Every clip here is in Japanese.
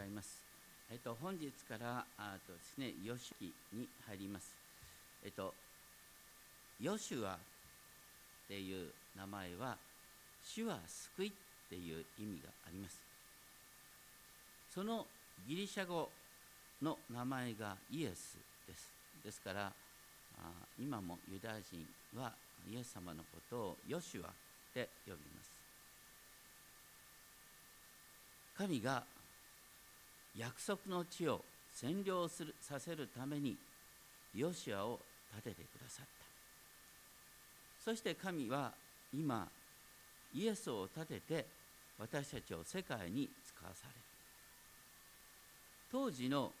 ざいます。えっと、本日からあとですね、ヨシキに入ります。えっと、ヨシュアっていう名前は、主は救いっていう意味があります。そのギリシャ語の名前がイエスです。ですから、あ今もユダヤ人はイエス様のことをヨシュアって呼びます。神が約束の地を占領するさせるためにヨシアを立ててくださった。そして神は今イエスを立てて私たちを世界に使わされる。当時の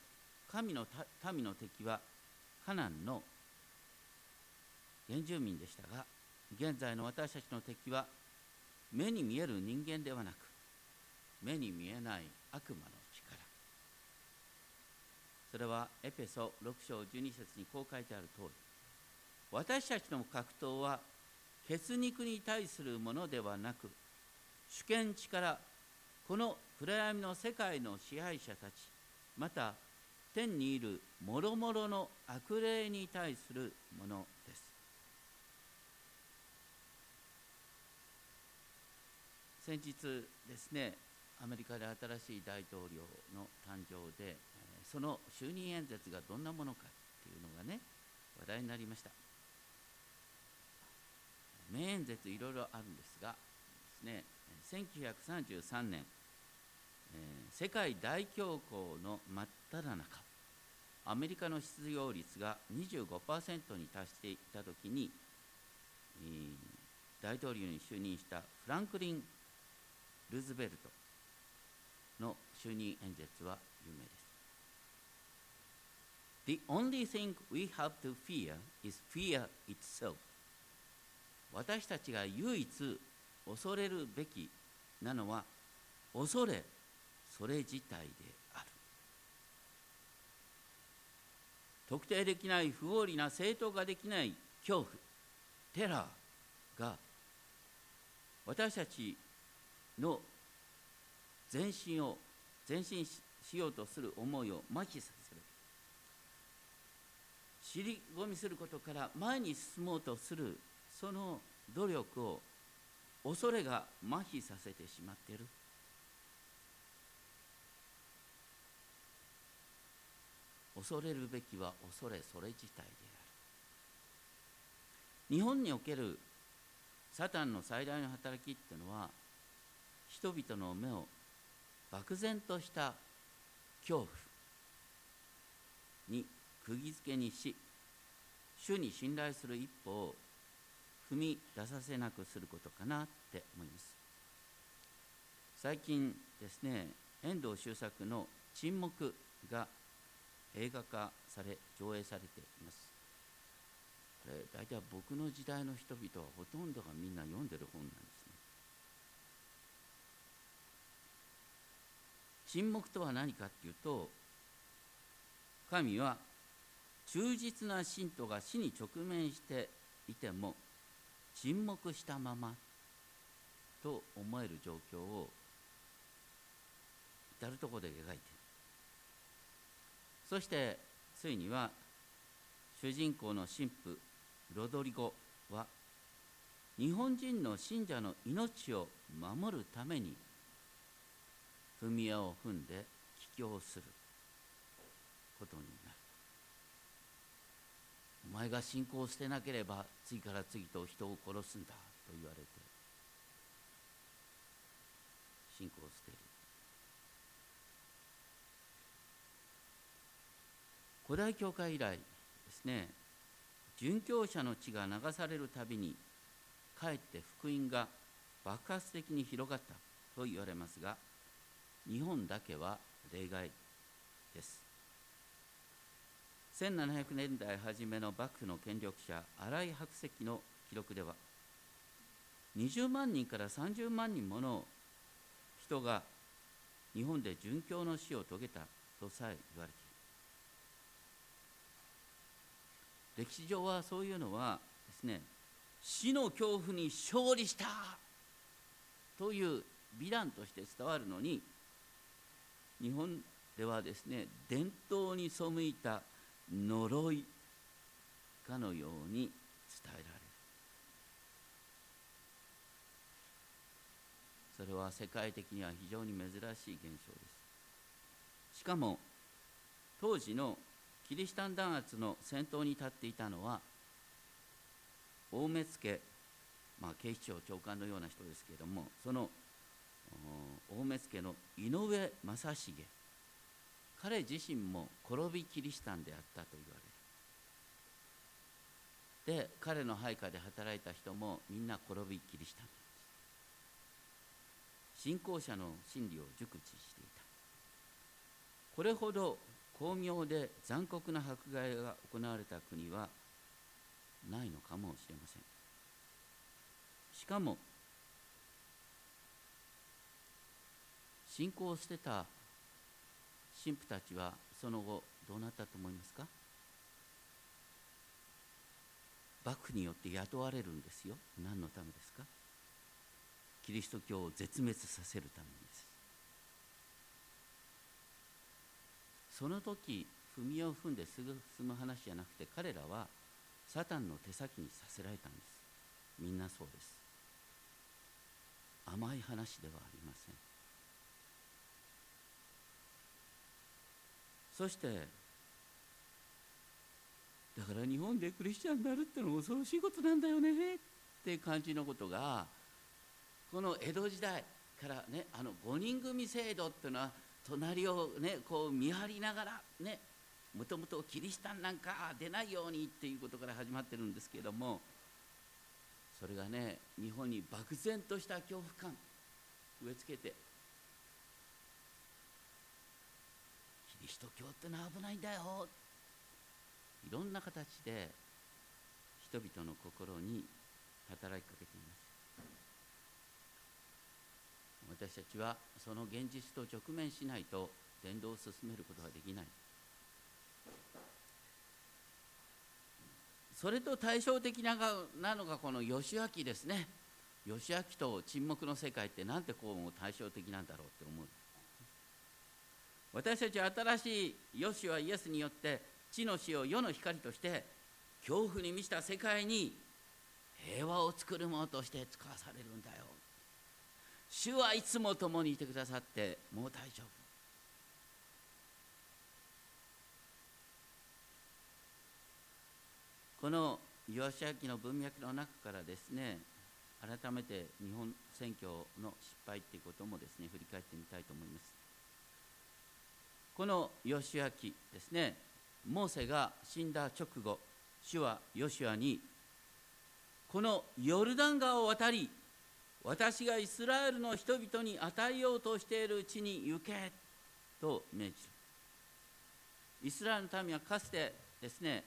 神の民の敵はカナンの原住民でしたが現在の私たちの敵は目に見える人間ではなく目に見えない悪魔のそれはエペソ6章12節にこう書いてある通り私たちの格闘は血肉に対するものではなく主権力この暗闇の世界の支配者たちまた天にいる諸々の悪霊に対するものです。先日ですねアメリカで新しい大統領の誕生でその就任演説がどんなものかっていうのがね話題になりました。名演説いろいろあるんですがですね1933年、えー、世界大恐慌の真っ只中アメリカの失業率が25%に達していた時に、えー、大統領に就任したフランクリン・ルーズベルトの就任演説は有名です。The only thing we have to fear is fear itself. 私たちが唯一恐れるべきなのは恐れそれ自体である特定できない不合理な正当化できない恐怖テラーが私たちの前進を前進しようとする思いを麻痺させる尻込みすることから前に進もうとするその努力を恐れが麻痺させてしまっている。恐れるべきは恐れそれ自体である。日本におけるサタンの最大の働きっていうのは人々の目を漠然とした恐怖に釘付けにし主に信頼する一歩を踏み出させなくすることかなって思います。最近ですね遠藤周作の「沈黙」が映画化され上映されています。これ大体僕の時代の人々はほとんどがみんな読んでる本なんですね。沈黙とは何かっていうと神は忠実な信徒が死に直面していても沈黙したまま。と思える状況を至る所で描いてい。るそしてついには主人公の神父ロドリゴは日本人の信者の命を守るために踏み絵を踏んで帰郷することに。お前が信仰を捨てなければ次から次と人を殺すんだと言われて信仰を捨てる。古代教会以来ですね殉教者の血が流されるたびにかえって福音が爆発的に広がったと言われますが日本だけは例外です。1700年代初めの幕府の権力者新井白石の記録では20万人から30万人もの人が日本で殉教の死を遂げたとさえ言われている。歴史上はそういうのはですね死の恐怖に勝利したという美談として伝わるのに日本ではですね伝統に背いた呪いかのように伝えられる。それは世界的には非常に珍しい現象です。しかも当時のキリシタン弾圧の先頭に立っていたのは大目付、まあ、警視庁長官のような人ですけれどもその大目付の井上正成。彼自身も転びキリシタンであったと言われ。るで彼の配下で働いた人もみんな転びキリシタン信仰者の真理を熟知していた。これほど巧妙で残酷な迫害が行われた国はないのかもしれません。しかも信仰を捨てた神父たちはその後どうなったと思いますか？幕府によって雇われるんですよ。何のためですか？キリスト教を絶滅させるためです。その時踏みを踏んですぐ進む話じゃなくて彼らはサタンの手先にさせられたんです。みんなそうです。甘い話ではありません。そしてだから日本でクリスチャンになるってのは恐ろしいことなんだよねって感じのことがこの江戸時代からねあの5人組制度っていうのは隣をねこう見張りながらねもともとキリシタンなんか出ないようにっていうことから始まってるんですけどもそれがね日本に漠然とした恐怖感植え付けてキリスト教ってのは危ないんだよ。いろんな形で人々の心に働きかけています。私たちはその現実と直面しないと伝道を進めることができない。それと対照的ななのがこの義明ですね。義明と沈黙の世界ってなんてこう対照的なんだろうって思う。私たちは新しいヨシはイエスによって地の死を世の光として恐怖に満ちた世界に平和を作るものとして使わされるんだよ。主はいつも共にいてくださってもう大丈夫。このヨシア記の文脈の中からですね改めて日本選挙の失敗っていうこともですね振り返ってみたいと思います。このヨシア記ですね。モーセが死んだ直後主はヨシュアにこのヨルダン川を渡り私がイスラエルの人々に与えようとしている地に行けと命じる。イスラエルの民はかつてですね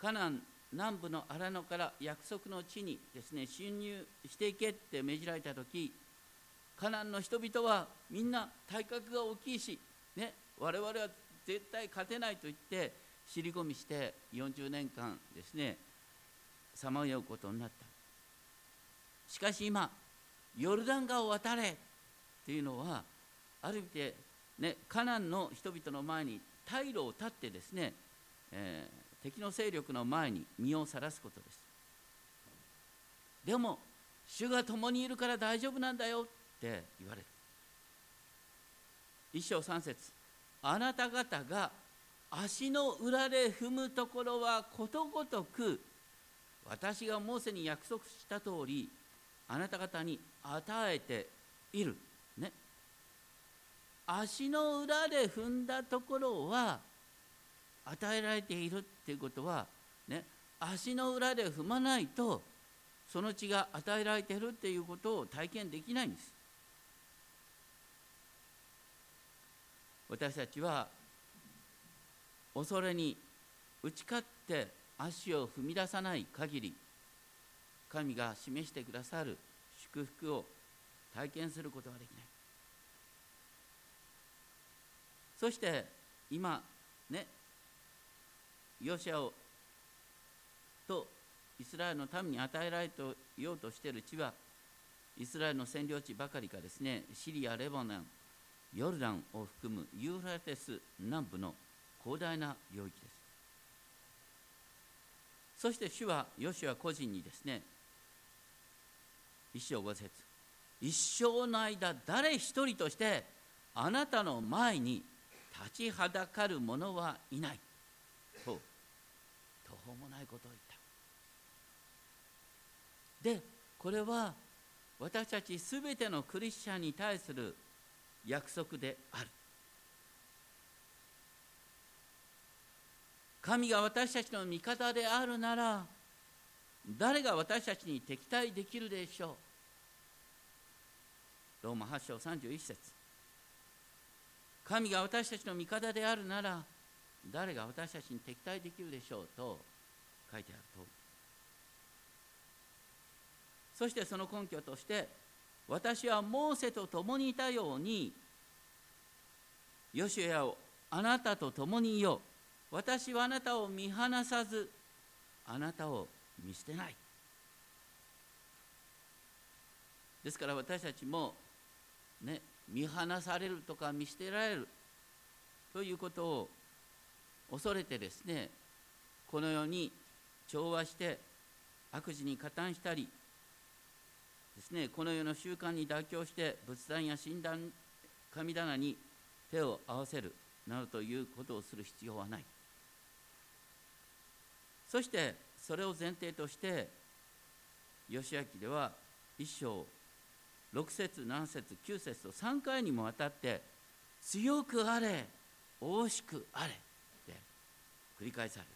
カナン南部の荒野から約束の地にですね侵入していけって命じられた時カナンの人々はみんな体格が大きいし、我々は絶対勝てないと言って尻込みして40年間ですねさまようことになった。しかし今ヨルダン川を渡れっていうのはある意味で、ね、カナンの人々の前に退路を断ってですね、えー敵の勢力の前に身をさらすことです。でも主が共にいるから大丈夫なんだよって言われる。一章三節。あなた方が足の裏で踏むところはことごとく私がモーセに約束した通りあなた方に与えている。ね。足の裏で踏んだところは与えられているっていうことはね。足の裏で踏まないとその血が与えられているっていうことを体験できないんです。私たちは恐れに打ち勝って足を踏み出さない限り神が示してくださる祝福を体験することができない。そして今ねヨシアをとイスラエルの民に与えられようとしている地はイスラエルの占領地ばかりかですね。シリアレバノンヨルダンを含むユーフラテス南部の広大な領域です。そして主はヨシュア個人にですね一章五節一生の間誰一人としてあなたの前に立ちはだかる者はいない。と途方もないことを言った。でこれは私たちすべてのクリスチャンに対する約束である。神が私たちの味方であるなら誰が私たちに敵対できるでしょう。ローマ8章31節。神が私たちの味方であるなら誰が私たちに敵対できるでしょうと書いてあるとそしてその根拠として私はモーセと共にいたようにヨシュエをあなたと共にいよう。私はあなたを見放さずあなたを見捨てない。ですから私たちもね見放されるとか見捨てられる。ということを恐れてですねこの世に調和して悪事に加担したりですねこの世の習慣に妥協して仏壇や神壇神棚に手を合わせるなどということをする必要はない。そしてそれを前提として義明では一章6節7節9節と3回にもわたって強くあれ惜しくあれって繰り返される。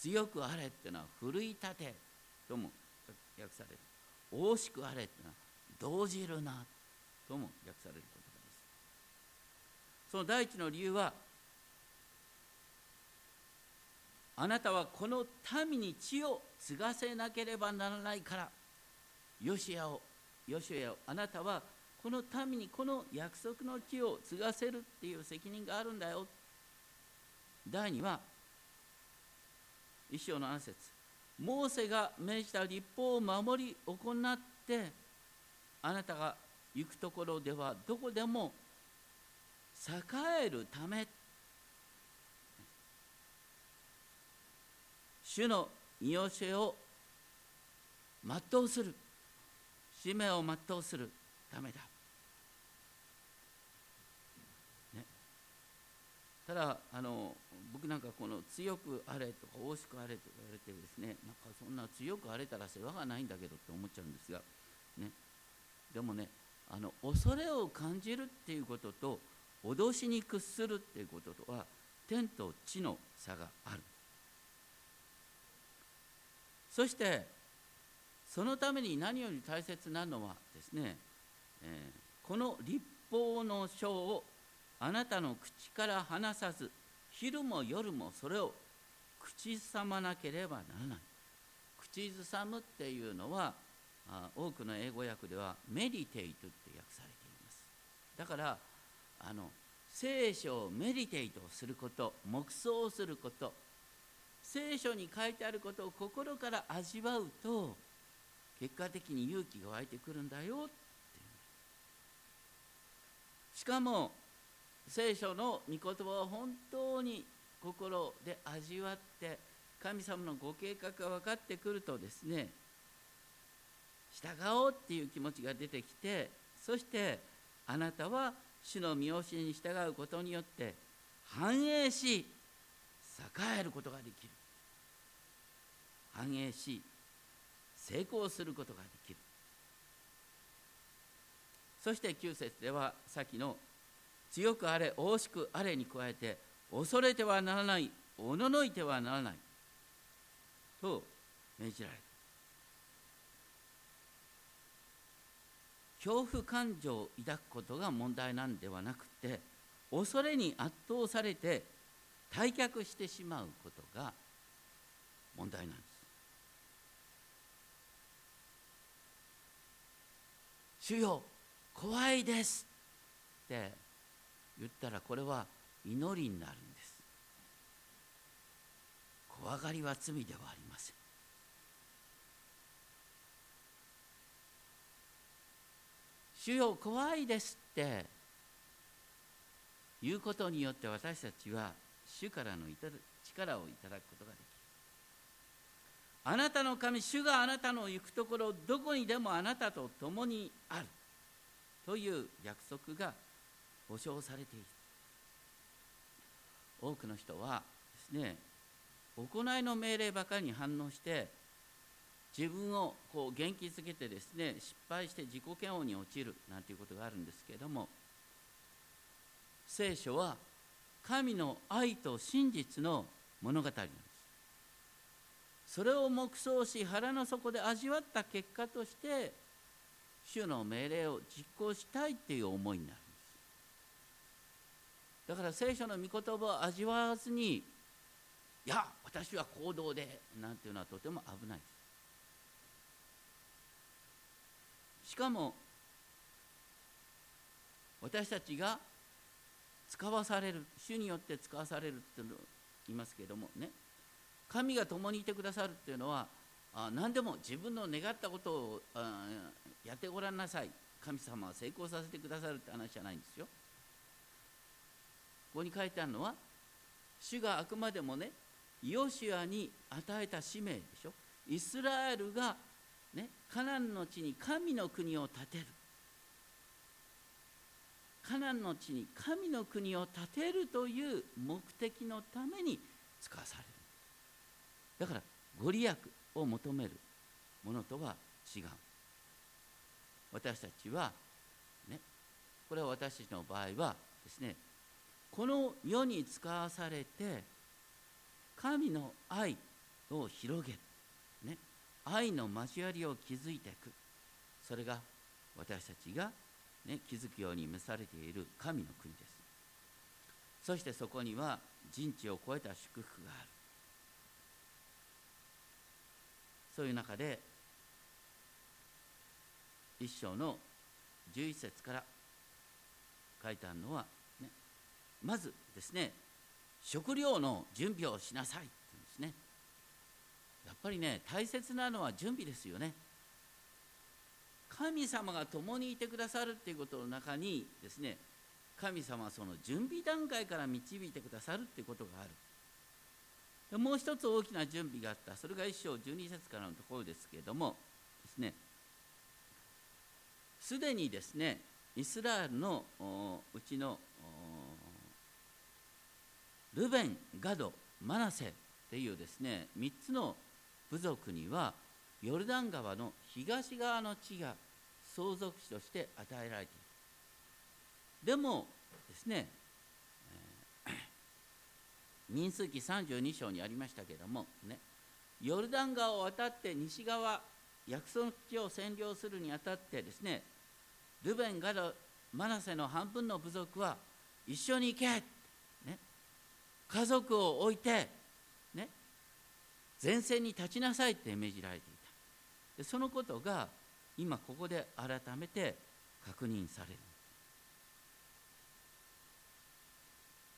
強くあれっていうのは奮い立てとも訳される。惜しくあれってのは動じるなとも訳される言葉です。その第一の理由はあなたはこの民に血を継がせなければならないから。ヨシアをヨシアをあなたはこの民にこの約束の地を継がせるっていう責任があるんだよ。第二は一章の暗説モーセが命じた立法を守り行ってあなたが行くところではどこでも栄えるため。主の見教えを全うする。使命を全うするためだ、ね、ただあの僕なんかこの強くあれとか惜しくあれとか言われてですねなんかそんな強くあれたら世話がないんだけどって思っちゃうんですが、ね、でもねあの恐れを感じるっていうことと脅しに屈するっていうこととは天と地の差がある。そしてそのために何より大切なのはですね、えー、この立法の書をあなたの口から離さず昼も夜もそれを口ずさまなければならない。口ずさむっていうのは多くの英語訳ではメディテイトって訳されています。だからあの聖書をメディテイトすること黙想すること聖書に書いてあることを心から味わうと結果的に勇気が湧いてくるんだよってしかも聖書の御言葉を本当に心で味わって神様のご計画が分かってくるとですね従おうっていう気持ちが出てきてそしてあなたは主の見教えに従うことによって繁栄し栄えることができる。繁栄し成功することができる。そして9節ではさっきの強くあれ惜しくあれに加えて恐れてはならないおののいてはならないと命じられる恐怖感情を抱くことが問題なんではなくて恐れに圧倒されて退却してしまうことが問題なんです。主よ怖いですって言ったらこれは祈りになるんです。怖がりは罪ではありません。主よ怖いですって言うことによって私たちは主からの力をいただくことができる。あなたの神主があなたの行くところどこにでもあなたと共にあるという約束が保証されている。多くの人はですね行いの命令ばかりに反応して自分をこう元気づけてですね失敗して自己嫌悪に陥るなんていうことがあるんですけれども聖書は神の愛と真実の物語なんです。それを黙想し腹の底で味わった結果として主の命令を実行したいっていう思いになる。だから聖書の御言葉を味わわずにいや私は行動でなんていうのはとても危ない。ですしかも私たちが使わされる主によって使わされるっていうのを言いますけれどもね。神が共にいてくださるっていうのはあ何でも自分の願ったことをあやってごらんなさい。神様は成功させてくださるって話じゃないんですよ。ここに書いてあるのは主があくまでもねヨシュアに与えた使命でしょ。イスラエルがねカナンの地に神の国を建てる。カナンの地に神の国を建てるという目的のために使わされる。だからご利益を求めるものとは違う。私たちはねこれは私たちの場合はですねこの世に使わされて神の愛を広げる、ね、愛の交わりを築いていく。それが私たちがね、気づくように召されている神の国です。そしてそこには人知を超えた祝福がある。そういう中で一章の11節から書いてあるのは、まずですね食料の準備をしなさいって言うんですね。やっぱりね大切なのは準備ですよね。神様が共にいてくださるっていうことの中にですね神様はその準備段階から導いてくださるっていうことがある。でもう一つ大きな準備があった。それが一章12節からのところですけれどもですねすでにですねイスラエルのうちのルベンガドマナセっていうですね3つの部族にはヨルダン川の東側の地が相続地として与えられている。でもですね、えー、民数記32章にありましたけれどもねヨルダン川を渡って西側約束地を占領するにあたってですねルベンガドマナセの半分の部族は一緒に行け、家族を置いて、ね、前線に立ちなさいって命じられていた。でそのことが今ここで改めて確認される。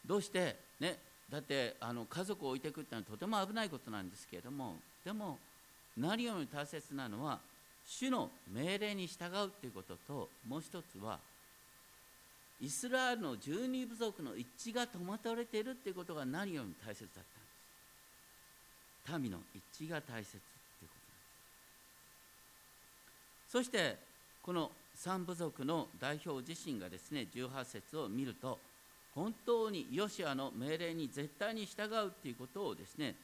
どうしてねだってあの家族を置いていくっていうのはとても危ないことなんですけれどもでも何より大切なのは主の命令に従うということともう一つはイスラエルの十二部族の一致が保たれているということが何よりも大切だったんです民の一致が大切ということ。ですそしてこの三部族の代表自身がですね18節を見ると本当にヨシアの命令に絶対に従うということをですね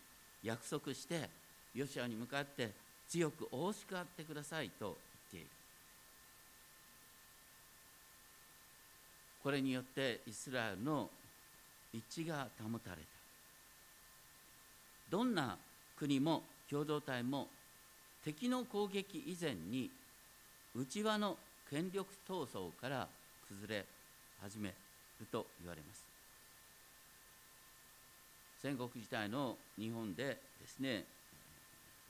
約束してヨシアに向かって強く大しかってくださいと言っているこれによってイスラエルの一致が保たれた。どんな国も共同体も敵の攻撃以前に内輪の権力闘争から崩れ始めると言われます。戦国時代の日本でですね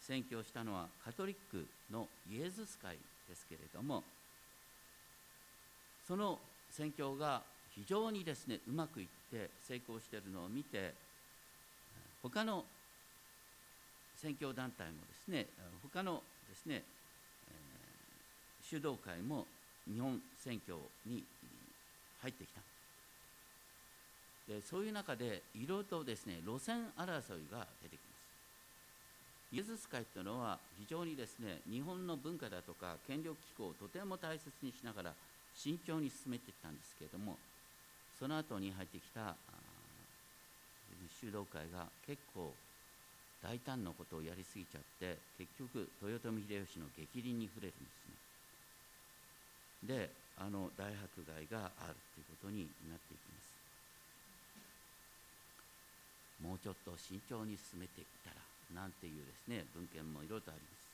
宣教したのはカトリックのイエズス会ですけれどもその宣教が非常にですねうまくいって成功しているのを見て他の宣教団体もですね他のですね修道会も日本選挙に入ってきた。でそういう中でいろいろとですね路線争いが出てきます。イエズス会というのは非常にですね日本の文化だとか権力機構をとても大切にしながら慎重に進めていったんですけれどもその後に入ってきた修道会が結構大胆なことをやりすぎちゃって結局豊臣秀吉の逆鱗に触れるんですね。であの大迫害があるということになっていきます。もうちょっと慎重に進めていったらなんていうですね文献もいろいろとあります。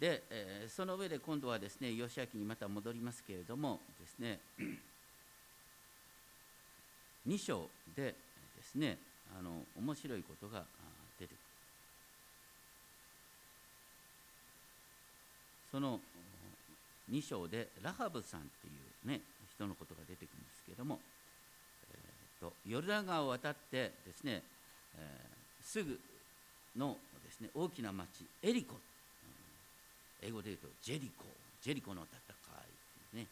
で、えー、その上で今度はですね義明にまた戻りますけれどもですね2章でですねあの面白いことが出てくる。その2章でラハブさんっていうね人のことが出てくるんですけれども、えーと、ヨルダン川を渡ってですね、えー、すぐのですね大きな町エリコ、英語で言うとジェリコ。ジェリコの戦いね。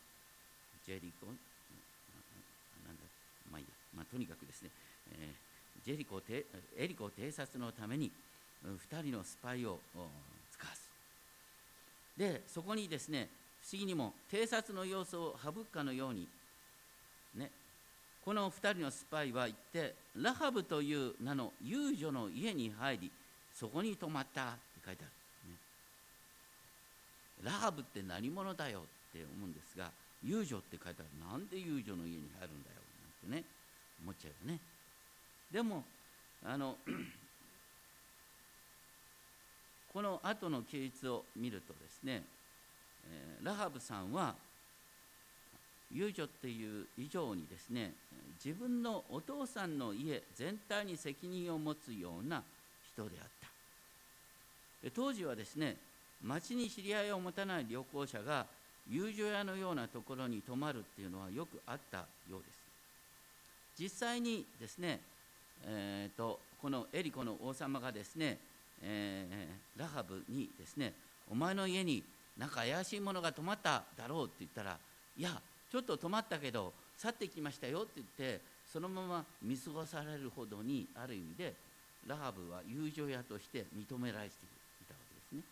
ジェリコ。なんだ。まあいいや、まあ、とにかくですね、えー、ジェリコエリコ偵察のために2人のスパイを使わす。でそこにですね不思議にも偵察の様子を省くかのようにねこの2人のスパイは行ってラハブという名の遊女の家に入りそこに泊まったって書いてある、ハブって何者だよって思うんですが遊女って書いてあるなんで遊女の家に入るんだよなんてね思っちゃうよね。でもあの この後の記述を見るとですね、えー、ラハブさんは遊女っていう以上にですね自分のお父さんの家全体に責任を持つような人であった。で当時はですね町に知り合いを持たない旅行者が遊女屋のようなところに泊まるっていうのはよくあったようです。実際にですね、えーと、このエリコの王様がですね、えー、ラハブにですねお前の家になんか怪しいものが泊まっただろうって言ったらいやちょっと泊まったけど去ってきましたよって言ってそのまま見過ごされるほどにある意味でラハブは友情屋として認められていたわけですね。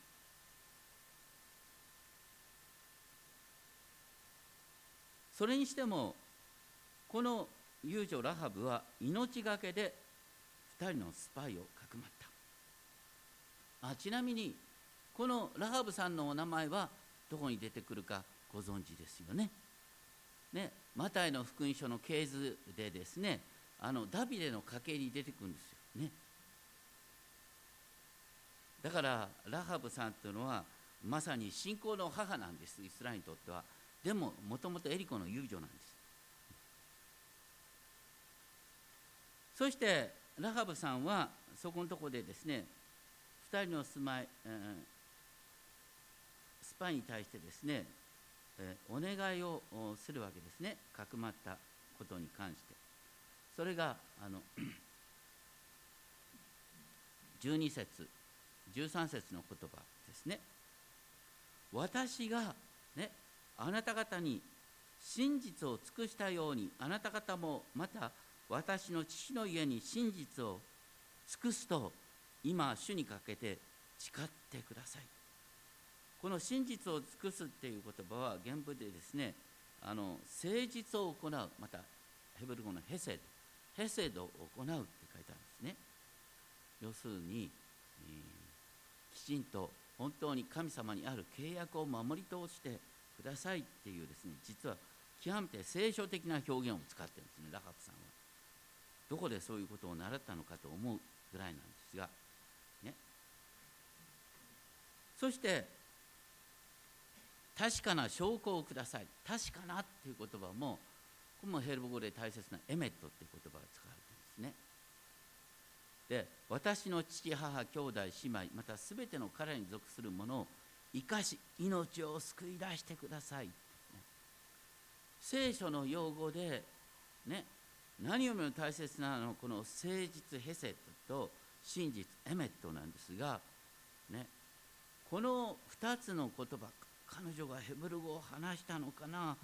それにしてもこの遊女ラハブは命がけで2人のスパイをかくまったあちなみにこのラハブさんのお名前はどこに出てくるかご存知ですよね。ねマタイの福音書の系図でですねあのダビデの家系に出てくるんですよね。だからラハブさんというのはまさに信仰の母なんですイスラエルにとってはでももともとエリコの遊女なんです。そしてラハブさんはそこのところでですね2人の住まい、えー、スパイに対してですね、えー、お願いをするわけですね。かくまったことに関して。それがあの 12節13節の言葉ですね。私がねあなた方に真実を尽くしたようにあなた方もまた私の父の家に真実を尽くすと今主にかけて誓ってください。この真実を尽くすっていう言葉は原文でですねあの誠実を行うまたヘブル語のヘセドヘセドを行うって書いてあるんですね。要するに、えー、きちんと本当に神様にある契約を守り通してくださいっていうですね実は極めて聖書的な表現を使ってるんですねラハブさんは。どこでそういうことを習ったのかと思うぐらいなんですが、ね、そして確かな証拠をください確かなっていう言葉もこれもヘルボ語で大切なエメットっていう言葉が使われてるんですね。で私の父母兄弟姉妹また全ての彼に属するものを生かし命を救い出してください、ね、聖書の用語でね何よりも大切なのはこの誠実ヘセットと真実エメットなんですが、ね、この2つの言葉彼女がヘブル語を話したのかな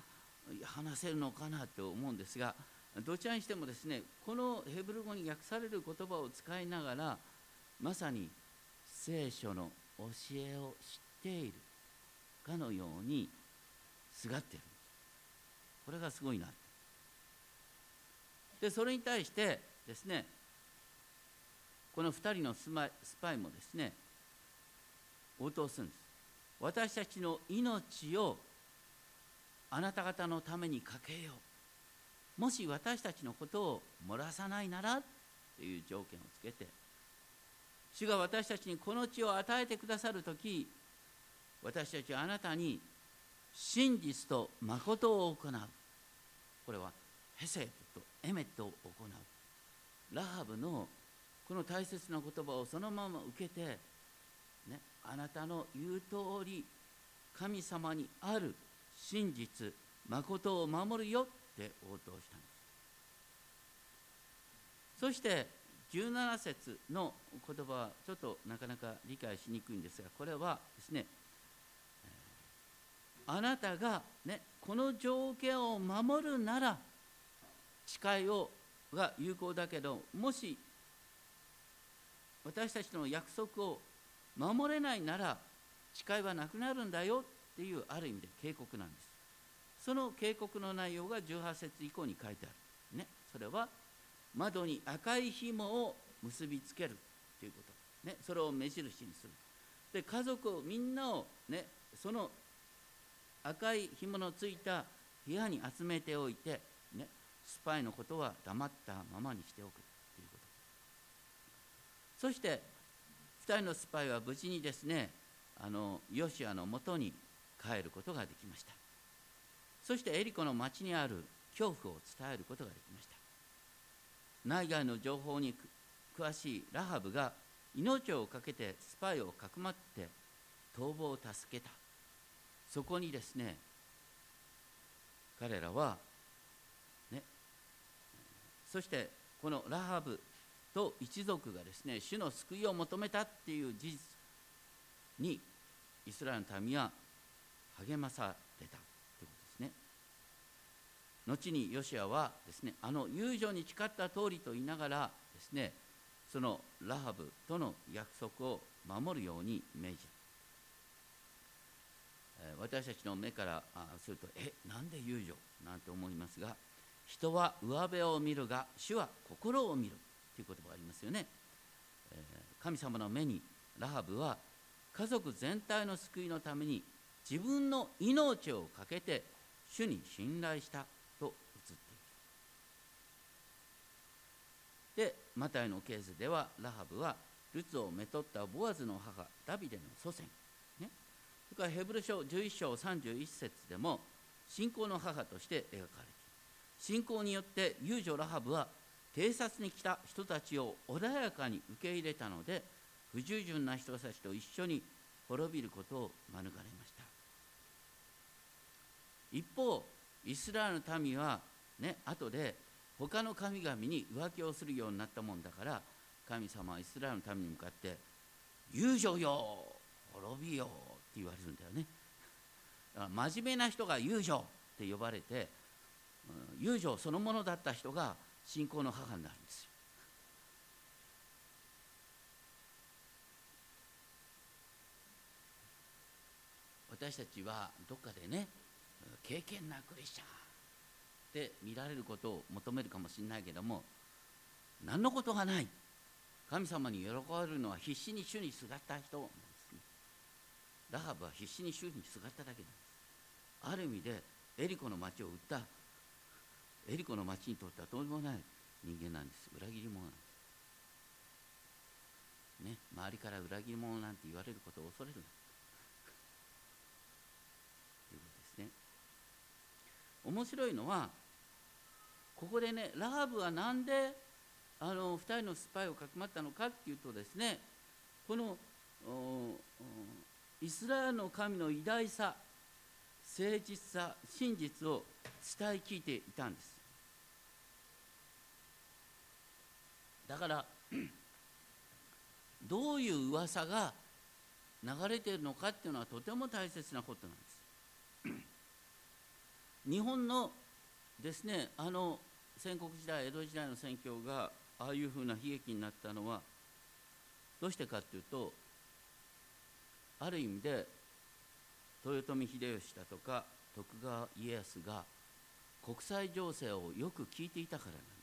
話せるのかなと思うんですがどちらにしてもですねこのヘブル語に訳される言葉を使いながらまさに聖書の教えを知ているかのようにすがっている。これがすごいな。でそれに対してですねこの2人のスパイもですね応答するんです。私たちの命をあなた方のためにかけよう。もし私たちのことを漏らさないならという条件をつけて主が私たちにこの地を与えてくださる時私たちはあなたに真実と誠を行う。これはヘセとエメットを行う。ラハブのこの大切な言葉をそのまま受けて、ね、あなたの言う通り神様にある真実誠を守るよって応答したんです。そして17節の言葉はちょっとなかなか理解しにくいんですがこれはですねあなたが、ね、この条件を守るなら誓いをが有効だけどもし私たちの約束を守れないなら誓いはなくなるんだよっていうある意味で警告なんです。その警告の内容が18節以降に書いてある、ね、それは窓に赤い紐を結びつけるということ、ね、それを目印にする。で家族をみんなを、ね、その赤い紐のついた部屋に集めておいて、ね、スパイのことは黙ったままにしておくということ。そして2人のスパイは無事にですねあのヨシアのもとに帰ることができました。そしてエリコの町にある恐怖を伝えることができました。内外の情報に詳しいラハブが命を懸けてスパイをかくまって逃亡を助けた。そこにですね彼らはねそしてこのラハブと一族がですね主の救いを求めたっていう事実にイスラエルの民は励まされたということですね。後にヨシアはですねあの友情に誓った通りと言いながらですねそのラハブとの約束を守るように命じた。私たちの目からするとえなんで友情なんて思いますが人は上辺を見るが主は心を見るという言葉がありますよね。神様の目にラハブは家族全体の救いのために自分の命を懸けて主に信頼したと映っている。でマタイのケースではラハブはルツをめとったボアズの母ダビデの祖先。それからヘブル書11章31節でも信仰の母として描かれている。信仰によって遊女ラハブは偵察に来た人たちを穏やかに受け入れたので不従順な人たちと一緒に滅びることを免れました。一方イスラエルの民はね後で他の神々に浮気をするようになったもんだから神様はイスラエルの民に向かって「遊女よ滅びよ言われるんだよね。真面目な人が遊女って呼ばれて遊女そのものだった人が信仰の母になるんですよ。私たちはどっかでね敬虔なクリスチャンって見られることを求めるかもしれないけども何のことがない。神様に喜ばれるのは必死に主にすがった人。ラハブは必死に主にすがっただけなんですある意味でエリコの町を売ったエリコの町にとってはとんでもない人間なんです。裏切り者なんです。ね周りから裏切り者なんて言われることを恐れるな。ということですね。面白いのはここでねラハブは何であの2人のスパイをかくまったのかっていうとですねこのイスラエルの神の偉大さ誠実さ真実を伝え聞いていたんです。だから どういう噂が流れているのかっていうのはとても大切なことなんです。日本のですねあの戦国時代江戸時代の戦況がああいうふうな悲劇になったのはどうしてかっていうとある意味で豊臣秀吉だとか徳川家康が国際情勢をよく聞いていたからなんです。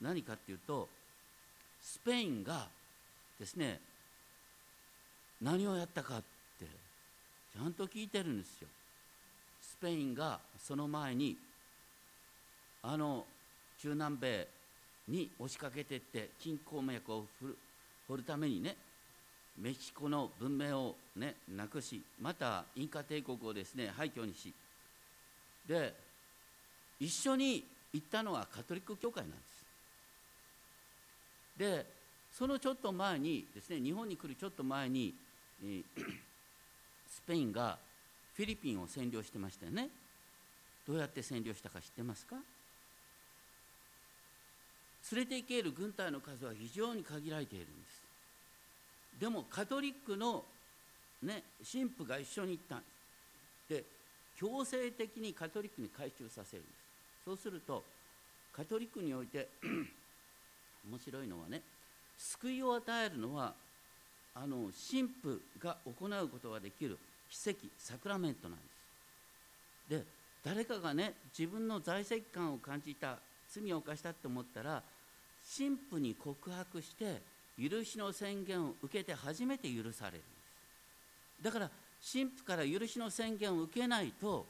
何かっていうとスペインがですね何をやったかってちゃんと聞いてるんですよ。スペインがその前にあの中南米に押しかけてって金鉱脈を掘るためにねメキシコの文明をねなくしまたインカ帝国をですね廃墟にしで一緒に行ったのはカトリック教会なんです。でそのちょっと前にですね日本に来るちょっと前に、スペインがフィリピンを占領してましたよね。どうやって占領したか知ってますか？連れて行ける軍隊の数は非常に限られているんです。でもカトリックの、ね、神父が一緒に行ったんです。で強制的にカトリックに改宗させるんです。そうするとカトリックにおいて 面白いのはね救いを与えるのはあの神父が行うことができる奇跡サクラメントなんです。で誰かがね自分の在籍感を感じた罪を犯したって思ったら神父に告白して許しの宣言を受けて初めて許されるんです。だから神父から許しの宣言を受けないと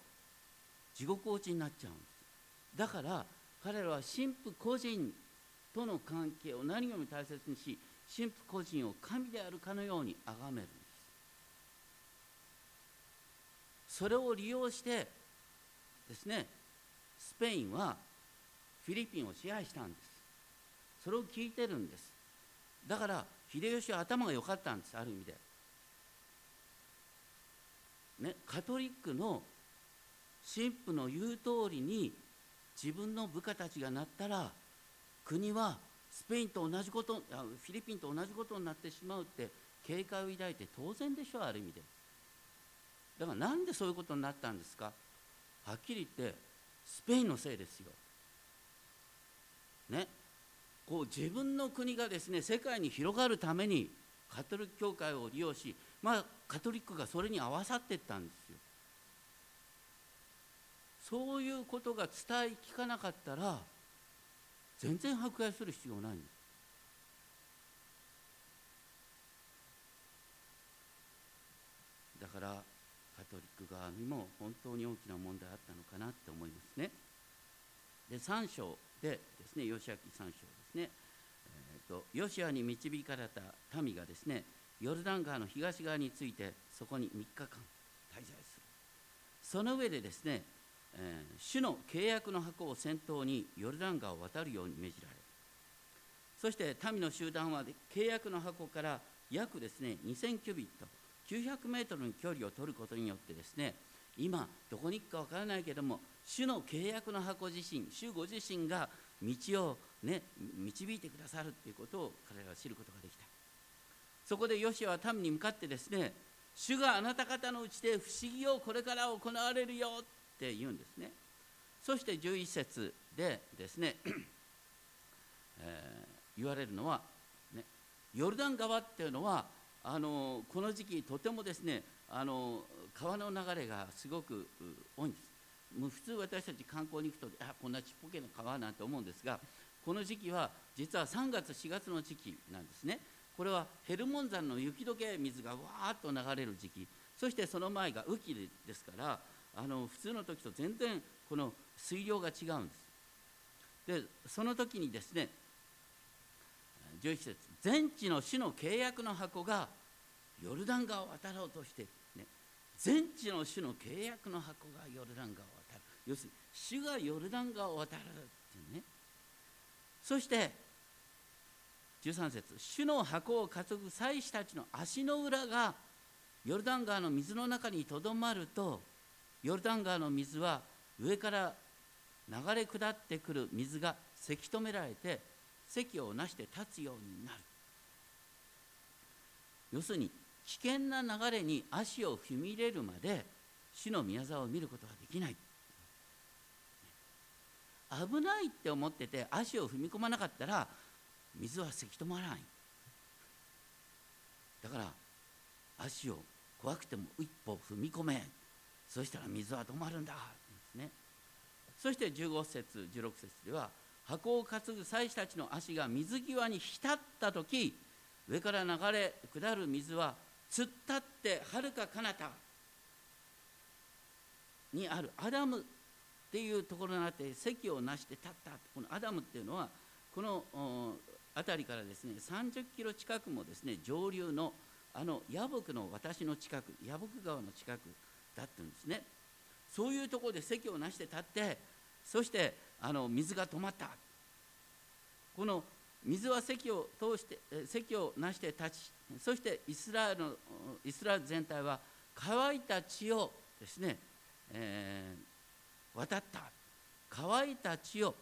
地獄落ちになっちゃうんです。だから彼らは神父個人との関係を何よりも大切にし神父個人を神であるかのように崇めるんです。それを利用してですねスペインはフィリピンを支配したんです。それを聞いてるんです。だから秀吉は頭が良かったんですある意味で。ねカトリックの神父の言う通りに自分の部下たちがなったら国はスペインと同じことフィリピンと同じことになってしまうって警戒を抱いて当然でしょうある意味で。だからなんでそういうことになったんですか？はっきり言ってスペインのせいですよ。ね。こう自分の国がですね世界に広がるためにカトリック教会を利用しまあカトリックがそれに合わさっていったんですよ。そういうことが伝え聞かなかったら全然迫害する必要ないんです。だからカトリック側にも本当に大きな問題あったのかなって思いますね。で3章でですね義明3章ね、えーと、ヨシアに導かれた民がですねヨルダン川の東側についてそこに3日間滞在する。その上でですね、えー、主の契約の箱を先頭にヨルダン川を渡るように命じられる。そして民の集団は契約の箱から約ですね2000キュビット900メートルの距離を取ることによってですね今どこに行くかわからないけども主の契約の箱自身主ご自身が道を、ね、導いてくださるということを彼らは知ることができた。そこでヨシアは民に向かってですね主があなた方のうちで不思議をこれから行われるよって言うんですね。そして11節でですね、えー、言われるのは、ね、ヨルダン川っていうのはあのこの時期とてもですねあの川の流れがすごく多いんです。普通私たち観光に行くとあこんなちっぽけな川なんて思うんですがこの時期は実は3月4月の時期なんですね。これはヘルモン山の雪解け水がわーっと流れる時期。そしてその前が雨季ですからあの普通の時と全然この水量が違うんです。でその時にですね11節全地の主の契約の箱がヨルダン川を渡ろうとして全地の主の契約の箱がヨルダン川を渡る。要するに主がヨルダン川を渡るっていうねそして13節主の箱を担ぐ祭司たちの足の裏がヨルダン川の水の中にとどまるとヨルダン川の水は上から流れ下ってくる水がせき止められて席をなして立つようになる。要するに危険な流れに足を踏み入れるまで主の宮沢を見ることができない。危ないって思ってて足を踏み込まなかったら水はせき止まらない。だから足を怖くても一歩踏み込め。そしたら水は止まるんだ。ですね。そして15節16節では箱を担ぐ祭司たちの足が水際に浸った時上から流れ下る水は突っ立ってはるか彼方にあるアダムっていうところになって席をなして立ったこのアダムっていうのはこの辺りからですね30キロ近くもですね上流のあのヤブクの私の近くヤブク川の近くだったんですね。そういうところで席をなして立ってそしてあの水が止まった。この水は席を通して席をなして立ちそしてイスラエルのイスラエル全体は乾いた地をですね、えー、渡った。乾いた地を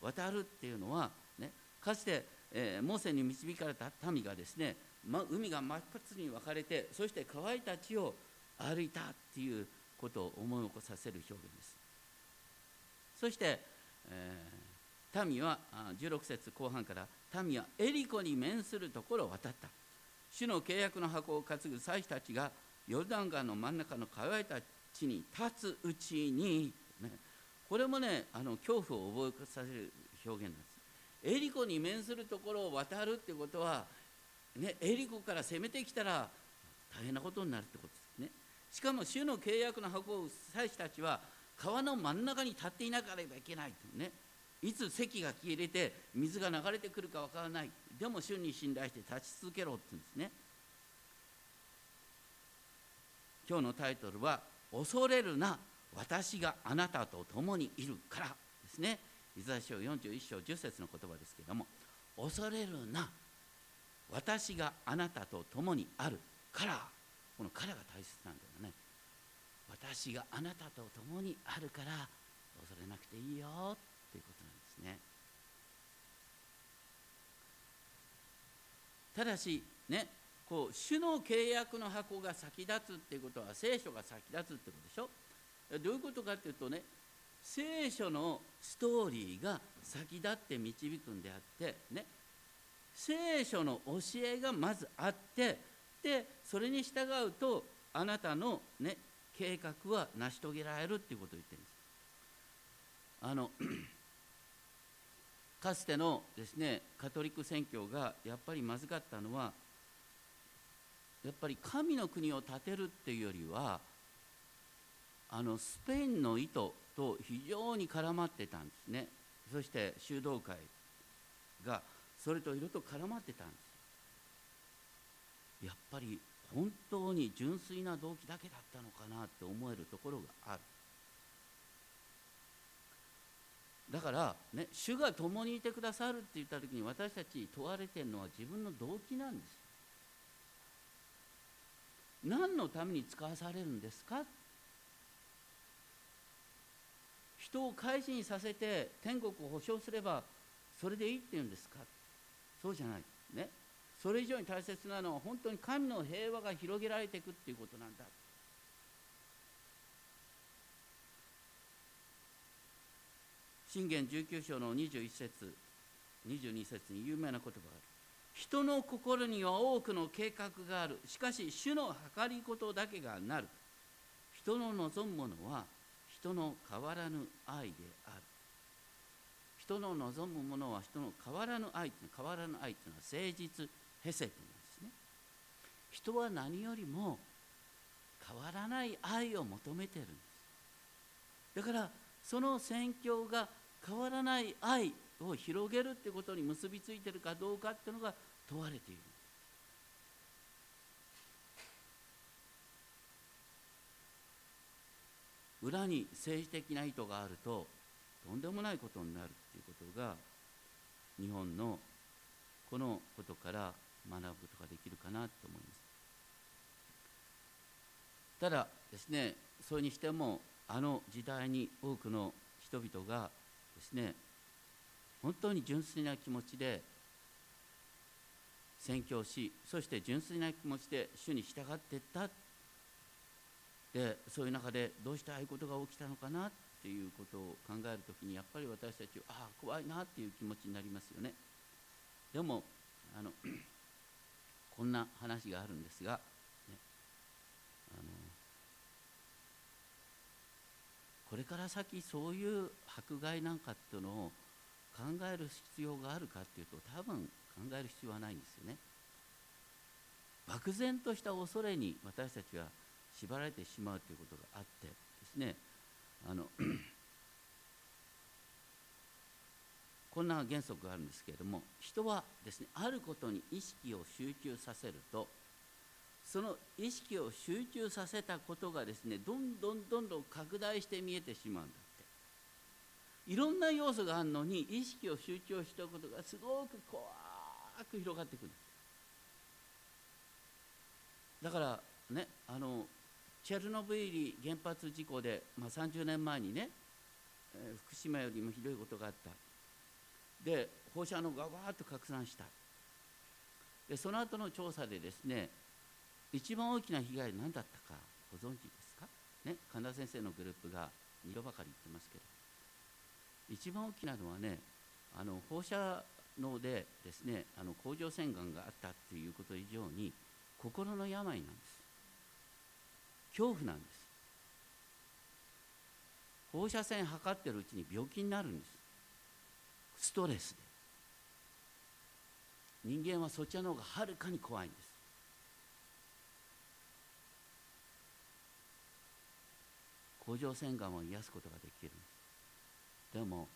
渡るっていうのは、ね、かつて、えー、モーセに導かれた民がですね、ま、海が真っ二つに分かれてそして乾いた地を歩いたっていうことを思い起こさせる表現です。そして、えー、民は16節後半から民はエリコに面するところを渡った。主の契約の箱を担ぐ祭司たちがヨルダン川の真ん中の乾いた地に立つうちに、ね、これもねあの恐怖を覚えさせる表現なんです。エリコに面するところを渡るってことは、ね、エリコから攻めてきたら大変なことになるってことですね。しかも主の契約の箱を祭司たちは川の真ん中に立っていなければいけないとね。いつ席が消えて水が流れてくるかわからない。でも主に信頼して立ち続けろって言うんですね。今日のタイトルは「恐れるな。私があなたと共にいるから」ですね。イザヤ書41章10節の言葉ですけれども「恐れるな。私があなたと共にあるから」この「から」が大切なんだよね。私があなたと共にあるから恐れなくていいよということなんですね。ただしねこう主の契約の箱が先立つっていうことは聖書が先立つってことでしょ。どういうことかっていうとね聖書のストーリーが先立って導くんであってね聖書の教えがまずあってでそれに従うとあなたのね計画は成し遂げられるっていうことを言ってるんです。あの かつてのですねカトリック宣教がやっぱりまずかったのはやっぱり神の国を建てるっていうよりはあのスペインの意図と非常に絡まってたんですね。そして修道会がそれと色と絡まってたんです。やっぱり本当に純粋な動機だけだったのかなって思えるところがある。だからね主が共にいてくださるって言った時に私たち問われてるのは自分の動機なんです。何のために使わされるんですか人を改心させて天国を保証すればそれでいいって言うんですか？そうじゃない。ね。それ以上に大切なのは本当に神の平和が広げられていくっていうことなんだ。信玄19章の21節22節に有名な言葉がある。人の心には多くの計画がある。しかし主の計りことだけがなる。人の望むものは人の変わらぬ愛である。人の望むものは人の変わらぬ愛変わらぬ愛というのは誠実ヘセというんですね。人は何よりも変わらない愛を求めてるんです。だからその宣教が変わらない愛を広げるってことに結びついてるかどうかっていうのが問われている。裏に政治的な意図があるととんでもないことになるっていうことが日本のこのことから学ぶことができるかなと思います。ただですねそれにしてもあの時代に多くの人々がですね本当に純粋な気持ちで宣教しそして純粋な気持ちで主に従っていったでそういう中でどうしてああいうことが起きたのかなっていうことを考えるときにやっぱり私たちはああ怖いなっていう気持ちになりますよね。でもあの こんな話があるんですが、ね、あのこれから先そういう迫害なんかっていうのを考える必要があるかっていうと多分考える必要はないんですよね。漠然とした恐れに私たちは縛られてしまうということがあってですねあの こんな原則があるんですけれども人はですねあることに意識を集中させるとその意識を集中させたことがですねどんどんどんどん拡大して見えてしまうんだって。いろんな要素があるのに意識を集中したことがすごく怖く広がってくる。だからねあのチェルノブイリ原発事故で、まあ、30年前にね、えー、福島よりもひどいことがあった。で放射能がわーっと拡散した。でその後の調査でですね一番大きな被害何だったかご存知ですか？ね神田先生のグループが2度ばかり言ってますけど。一番大きなのはねあの放射能でですねあの甲状腺がんがあったっていうこと以上に心の病なんです。恐怖なんです。放射線測ってるうちに病気になるんです。ストレスで。人間はそちらの方がはるかに怖いんです。甲状腺がんを癒すことができるでも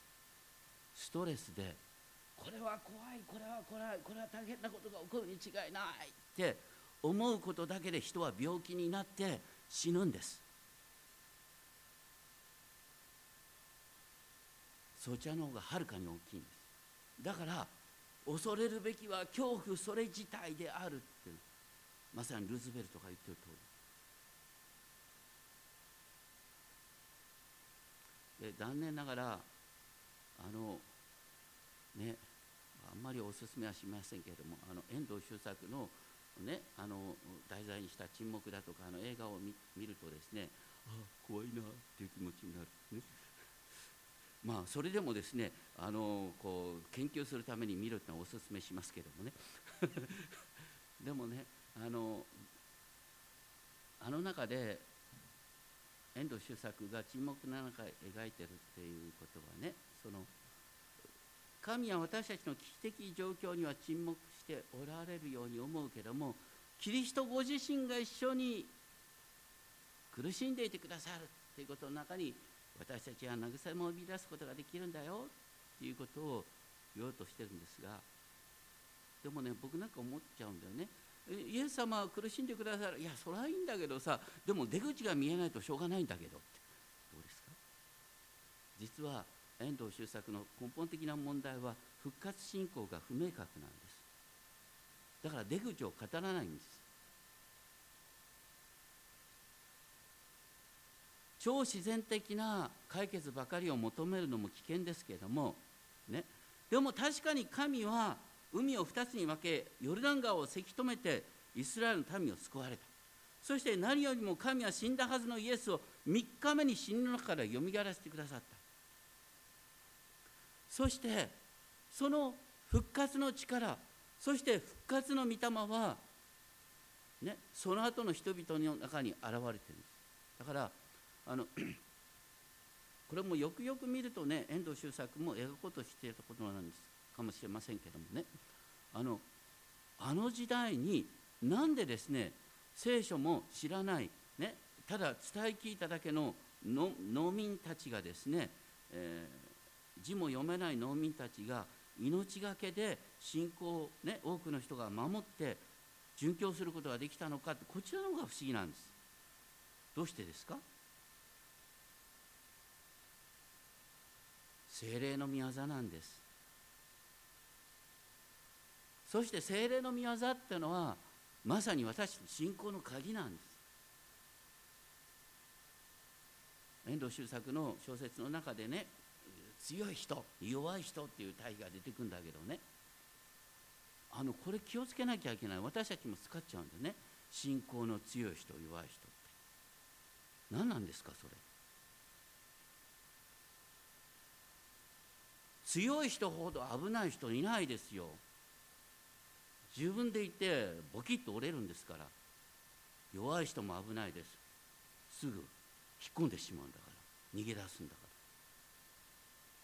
ストレスでこれは怖いこれは怖いこれは大変なことが起こるに違いないって思うことだけで人は病気になって死ぬんです。そちらの方がはるかに大きいんです。だから恐れるべきは恐怖それ自体であるってまさにルーズベルトが言ってる通り。で残念ながらあのねあんまりおすすめはしませんけれどもあの遠藤周作のね、あの題材にした「沈黙」だとかあの映画を見るとですねああ怖いなっていう気持ちになる、ね、まあそれでもですねあのこう研究するために見るってのはおすすめしますけどもね。でもねあのあの中で遠藤周作が沈黙の中描いてるっていうことはねその神は私たちの危機的状況には沈黙ておられるように思うけどもキリストご自身が一緒に苦しんでいてくださるということの中に私たちは慰めを生み出すことができるんだよということを言おうとしてるんですがでもね僕なんか思っちゃうんだよね。イエス様は苦しんでくださる。いやそれはいいんだけどさでも出口が見えないとしょうがないんだけどって。どうですか？実は遠藤周作の根本的な問題は復活信仰が不明確なんです。だから出口を語らないんです。超自然的な解決ばかりを求めるのも危険ですけれども、ね、でも確かに神は海を2つに分けヨルダン川をせき止めてイスラエルの民を救われた。そして何よりも神は死んだはずのイエスを3日目に死の中からよみがらせてくださった。そしてその復活の力そして復活の御霊は、ね、その後の人々の中に現れてる。んですだからあの これもよくよく見るとね遠藤周作も描こうとしていることなんです。かもしれませんけどもね。あのあの時代になんでですね聖書も知らない、ね、ただ伝え聞いただけの農民たちがですね、えー、字も読めない農民たちが命がけで信仰を、ね、多くの人が守って殉教することができたのかってこちらの方が不思議なんです。どうしてですか？精霊の御業なんです。そして精霊の御業っていうのはまさに私の信仰の鍵なんです。遠藤周作の小説の中でね強い人弱い人っていう対比が出てくるんだけどね。あのこれ気をつけなきゃいけない。私たちも使っちゃうんだね。信仰の強い人弱い人って。何なんですかそれ。強い人ほど危ない人いないですよ。自分でいてボキッと折れるんですから。弱い人も危ないです。すぐ引っ込んでしまうんだから。逃げ出すんだから。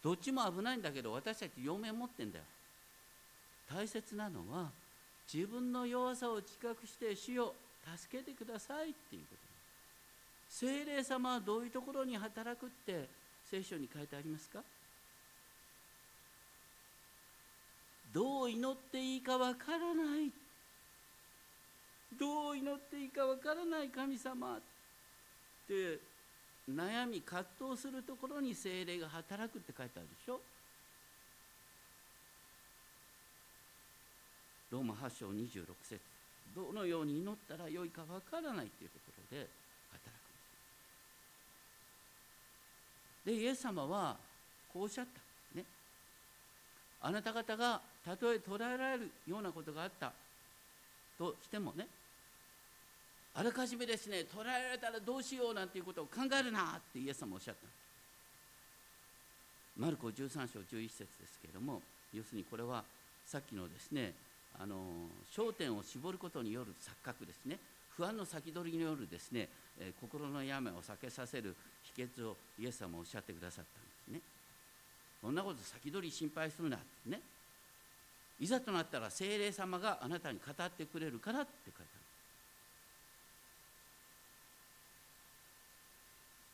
どっちも危ないんだけど私たち両面持ってんだよ。大切なのは自分の弱さを自覚して主よ助けてくださいっていうこと。精霊様はどういうところに働くって聖書に書いてありますか？どう祈っていいかわからない。どう祈っていいかわからない神様って悩み葛藤するところに精霊が働くって書いてあるでしょ？ローマ8章26節。どのように祈ったらよいかわからないっていうところで働くんです。でイエス様はこうおっしゃった。ね。あなた方がたとえ捉えられるようなことがあった。としてもね。あらかじめですね。捉えられたらどうしようなんていうことを考えるなってイエス様おっしゃった。マルコ13章11節ですけれども要するにこれはさっきのですねあの焦点を絞ることによる錯覚ですね。不安の先取りによるですね、え、心の病を避けさせる秘訣をイエス様おっしゃってくださったんですね。そんなこと先取り心配するなってね。いざとなったら精霊様があなたに語ってくれるからって書いて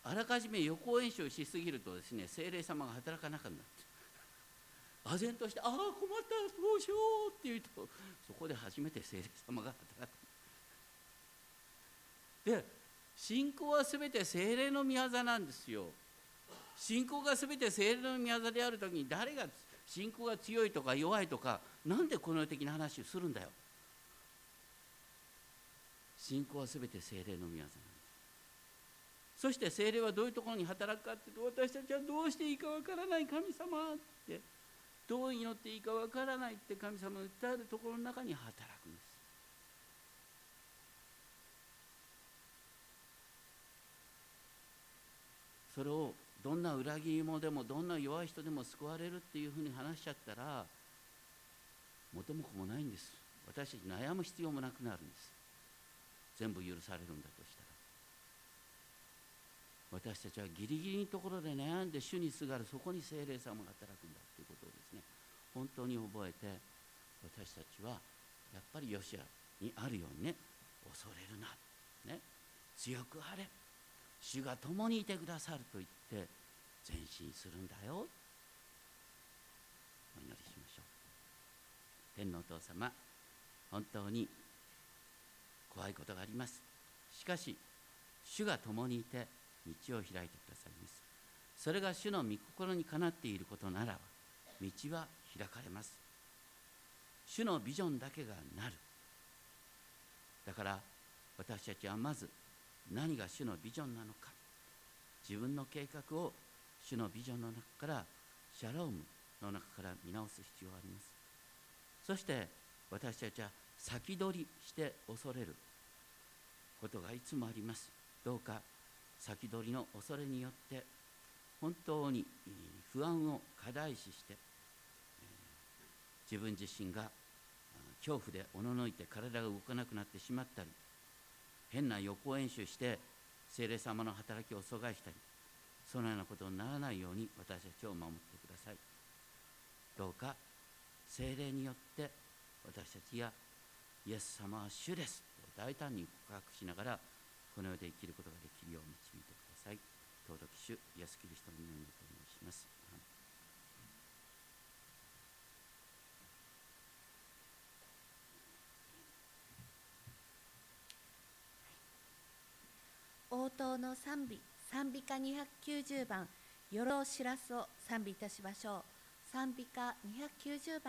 ある。あらかじめ予行演習しすぎるとですね精霊様が働かなくなって。唖然として「ああ困ったどうしよう」って言うとそこで初めて精霊様が働くで信仰は全て精霊の御業なんですよ。信仰が全て精霊の御業である時に誰が信仰が強いとか弱いとかなんでこの世的な話をするんだよ。信仰は全て精霊の御業なんです。そして精霊はどういうところに働くかっていうと私たちはどうしていいかわからない神様ってどう祈っていいかわからないって神様が訴えるところの中に働くんです。それをどんな裏切り者でもどんな弱い人でも救われるっていうふうに話しちゃったら元も子もないんです。私たち悩む必要もなくなるんです。全部許されるんだとしたら。私たちはギリギリのところで悩んで主にすがる。そこに精霊様が働くんだということを本当に覚えて私たちはやっぱりヨシアにあるようにね恐れるな、ね、強くあれ主が共にいてくださると言って前進するんだよ。お祈りしましょう。天のお父様本当に怖いことがあります。しかし主が共にいて道を開いてくださいます。それが主の御心にかなっていることならば道は開かれます。主のビジョンだけがなる。だから私たちはまず何が主のビジョンなのか。自分の計画を主のビジョンの中からシャロームの中から見直す必要があります。そして私たちは先取りして恐れる。ことがいつもあります。どうか先取りの恐れによって本当に不安を過大視して自分自身が恐怖でおののいて体が動かなくなってしまったり変な予行演習して精霊様の働きを阻害したりそのようなことにならないように私たちを守ってください。どうか精霊によって私たちがイエス様は主ですと大胆に告白しながらこの世で生きることができるよう導いてください。尊き主イエス・キリストの皆にお願いします。応答の賛美賛美歌290番「よろしらす」を賛美いたしましょう。賛美歌290番